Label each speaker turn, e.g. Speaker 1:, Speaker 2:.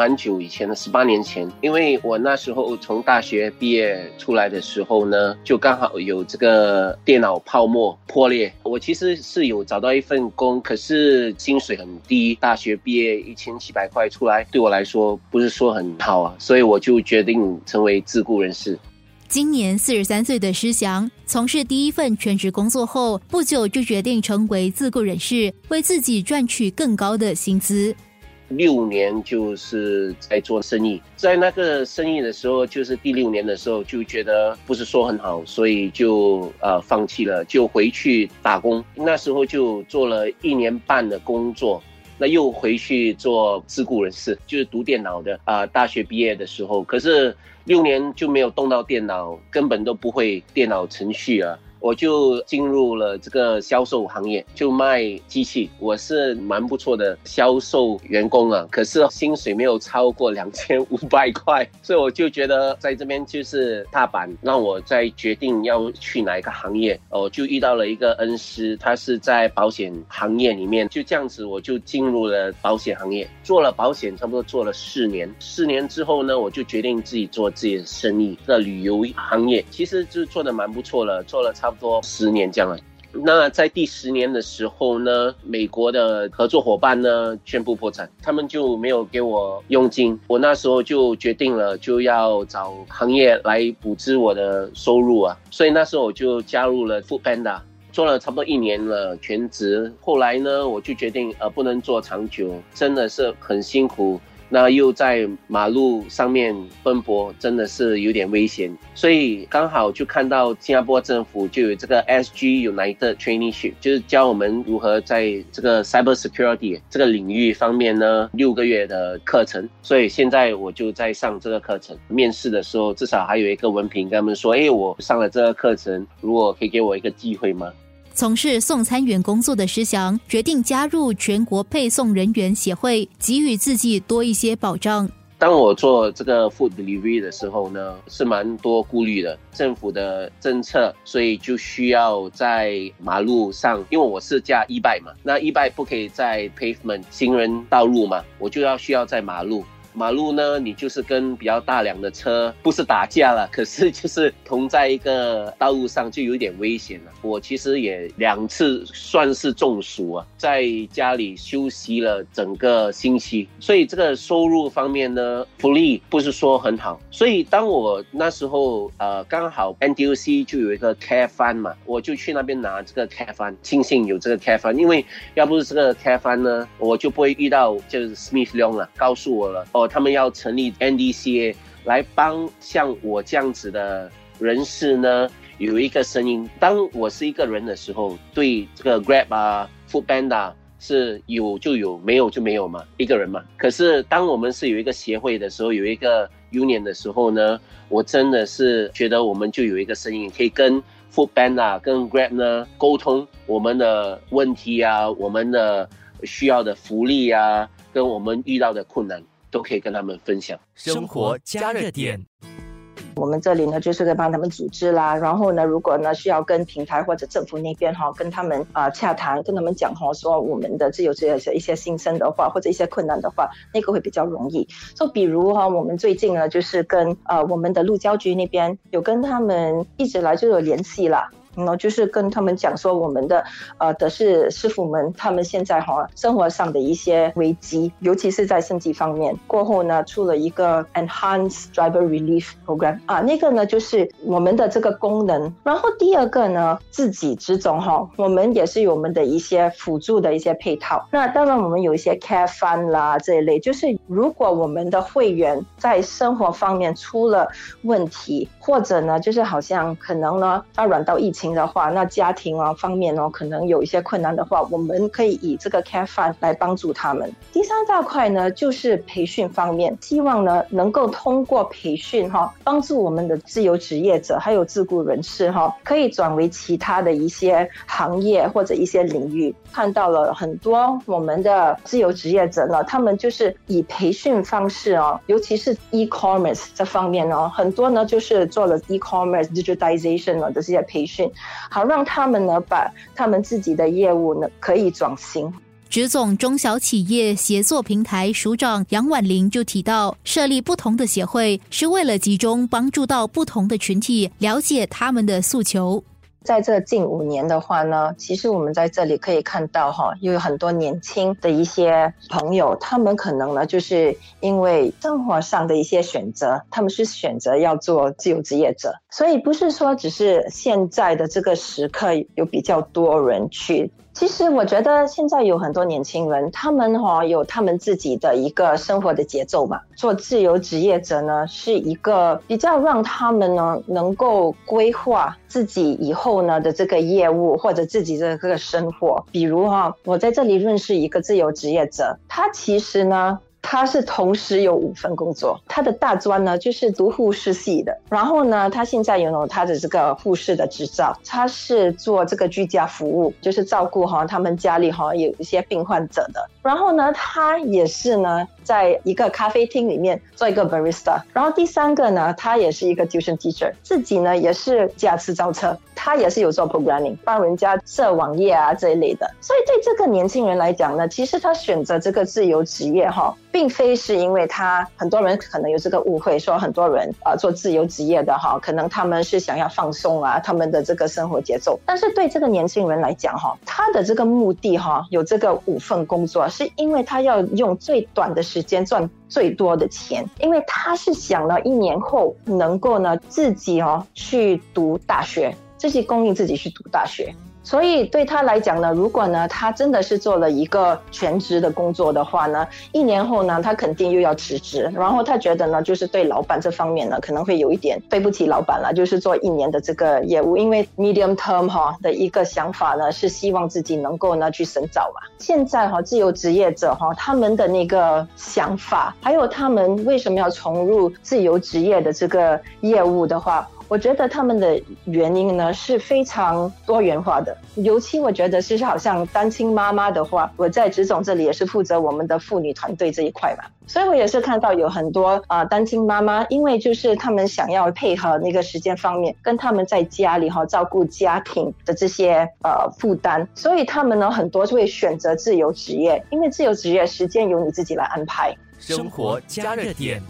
Speaker 1: 蛮久以前的，十八年前，因为我那时候从大学毕业出来的时候呢，就刚好有这个电脑泡沫破裂。我其实是有找到一份工，可是薪水很低，大学毕业一千七百块出来，对我来说不是说很好啊，所以我就决定成为自雇人士。
Speaker 2: 今年四十三岁的施翔，从事第一份全职工作后不久就决定成为自雇人士，为自己赚取更高的薪资。
Speaker 1: 六年就是在做生意，在那个生意的时候，就是第六年的时候就觉得不是说很好，所以就呃放弃了，就回去打工。那时候就做了一年半的工作，那又回去做自雇人士，就是读电脑的啊。大学毕业的时候，可是六年就没有动到电脑，根本都不会电脑程序啊。我就进入了这个销售行业，就卖机器。我是蛮不错的销售员工啊，可是薪水没有超过两千五百块，所以我就觉得在这边就是踏板，让我在决定要去哪一个行业。我就遇到了一个恩师，他是在保险行业里面，就这样子我就进入了保险行业，做了保险差不多做了四年。四年之后呢，我就决定自己做自己的生意，在旅游行业，其实就做的蛮不错了，做了差。差不多十年这样了。那在第十年的时候呢，美国的合作伙伴呢宣布破产，他们就没有给我佣金。我那时候就决定了，就要找行业来补支我的收入啊。所以那时候我就加入了 Food Panda，做了差不多一年了全职。后来呢，我就决定呃不能做长久，真的是很辛苦。那又在马路上面奔波，真的是有点危险，所以刚好就看到新加坡政府就有这个 SG United Trainingship，就是教我们如何在这个 Cyber Security 这个领域方面呢六个月的课程，所以现在我就在上这个课程。面试的时候至少还有一个文凭，跟他们说，哎，我上了这个课程，如果可以给我一个机会吗？
Speaker 2: 从事送餐员工作的施翔决定加入全国配送人员协会，给予自己多一些保障。
Speaker 1: 当我做这个 food delivery 的时候呢，是蛮多顾虑的。政府的政策，所以就需要在马路上，因为我是驾 e bike 嘛，那 e bike 不可以在 pavement 行人道路嘛，我就要需要在马路。马路呢，你就是跟比较大量的车，不是打架了，可是就是同在一个道路上，就有点危险了。我其实也两次算是中暑啊，在家里休息了整个星期，所以这个收入方面呢，福利不是说很好。所以当我那时候呃刚好 NDC 就有一个 Care Fund 嘛，我就去那边拿这个 Care Fund，庆幸有这个 Care Fund，因为要不是这个 Care Fund 呢，我就不会遇到就是 Smith Long 了，告诉我了。他们要成立 NDCA 来帮像我这样子的人士呢，有一个声音。当我是一个人的时候，对这个 Grab 啊、Food Panda 是有就有，没有就没有嘛，一个人嘛。可是当我们是有一个协会的时候，有一个 Union 的时候呢，我真的是觉得我们就有一个声音，可以跟 Food Panda、跟 Grab 呢沟通我们的问题啊，我们的需要的福利啊，跟我们遇到的困难。都可以跟他们分享生活加热点。
Speaker 3: 我们这里呢，就是在帮他们组织啦。然后呢，如果呢需要跟平台或者政府那边哈，跟他们啊洽谈，跟他们讲哈，说我们的自由职业者一些心声的话，或者一些困难的话，那个会比较容易。就比如哈，我们最近呢，就是跟呃我们的路交局那边有跟他们一直来就有联系啦。然后就是跟他们讲说，我们的呃的是师傅们，他们现在哈生活上的一些危机，尤其是在升级方面。过后呢，出了一个 Enhanced Driver Relief Program 啊，那个呢就是我们的这个功能。然后第二个呢，自己之中哈，我们也是有我们的一些辅助的一些配套。那当然我们有一些 Care Fund 啦这一类，就是如果我们的会员在生活方面出了问题，或者呢就是好像可能呢发软到疫情。的话，那家庭啊方面哦，可能有一些困难的话，我们可以以这个 Care Fund 来帮助他们。第三大块呢，就是培训方面，希望呢能够通过培训哈，帮助我们的自由职业者还有自雇人士哈，可以转为其他的一些行业或者一些领域。看到了很多我们的自由职业者呢，他们就是以培培训方式哦，尤其是 e-commerce 这方面哦，很多呢就是做了 e-commerce digitization 的这些培训。好，让他们呢把他们自己的业务呢可以转型。
Speaker 2: 职总中小企业协作平台署长杨婉玲就提到，设立不同的协会是为了集中帮助到不同的群体，了解他们的诉求。
Speaker 3: 在这近五年的话呢，其实我们在这里可以看到哈，有很多年轻的一些朋友，他们可能呢，就是因为生活上的一些选择，他们是选择要做自由职业者，所以不是说只是现在的这个时刻有比较多人去。其实我觉得现在有很多年轻人，他们哈有他们自己的一个生活的节奏嘛。做自由职业者呢，是一个比较让他们呢能够规划自己以后呢的这个业务或者自己的这个生活。比如哈，我在这里认识一个自由职业者，他其实呢。他是同时有五份工作，他的大专呢就是读护士系的，然后呢，他现在拥有他的这个护士的执照，他是做这个居家服务，就是照顾哈他们家里哈有一些病患者的，然后呢，他也是呢。在一个咖啡厅里面做一个 barista，然后第三个呢，他也是一个 tuition teacher，自己呢也是驾驶造车，他也是有做 programming，帮人家设网页啊这一类的。所以对这个年轻人来讲呢，其实他选择这个自由职业哈，并非是因为他很多人可能有这个误会，说很多人啊做自由职业的哈，可能他们是想要放松啊他们的这个生活节奏。但是对这个年轻人来讲哈，他的这个目的哈，有这个五份工作，是因为他要用最短的时间赚最多的钱，因为他是想呢一年后能够呢自己哦去读大学，自己供应自己去读大学。所以对他来讲呢，如果呢他真的是做了一个全职的工作的话呢，一年后呢他肯定又要辞职，然后他觉得呢就是对老板这方面呢可能会有一点对不起老板了，就是做一年的这个业务，因为 medium term 哈的一个想法呢是希望自己能够呢去深造嘛。现在哈自由职业者哈他们的那个想法，还有他们为什么要重入自由职业的这个业务的话。我觉得他们的原因呢是非常多元化的，尤其我觉得是好像单亲妈妈的话，我在职总这里也是负责我们的妇女团队这一块嘛，所以我也是看到有很多啊单亲妈妈，因为就是他们想要配合那个时间方面，跟他们在家里哈照顾家庭的这些呃负担，所以他们呢很多就会选择自由职业，因为自由职业时间由你自己来安排。生活加热点。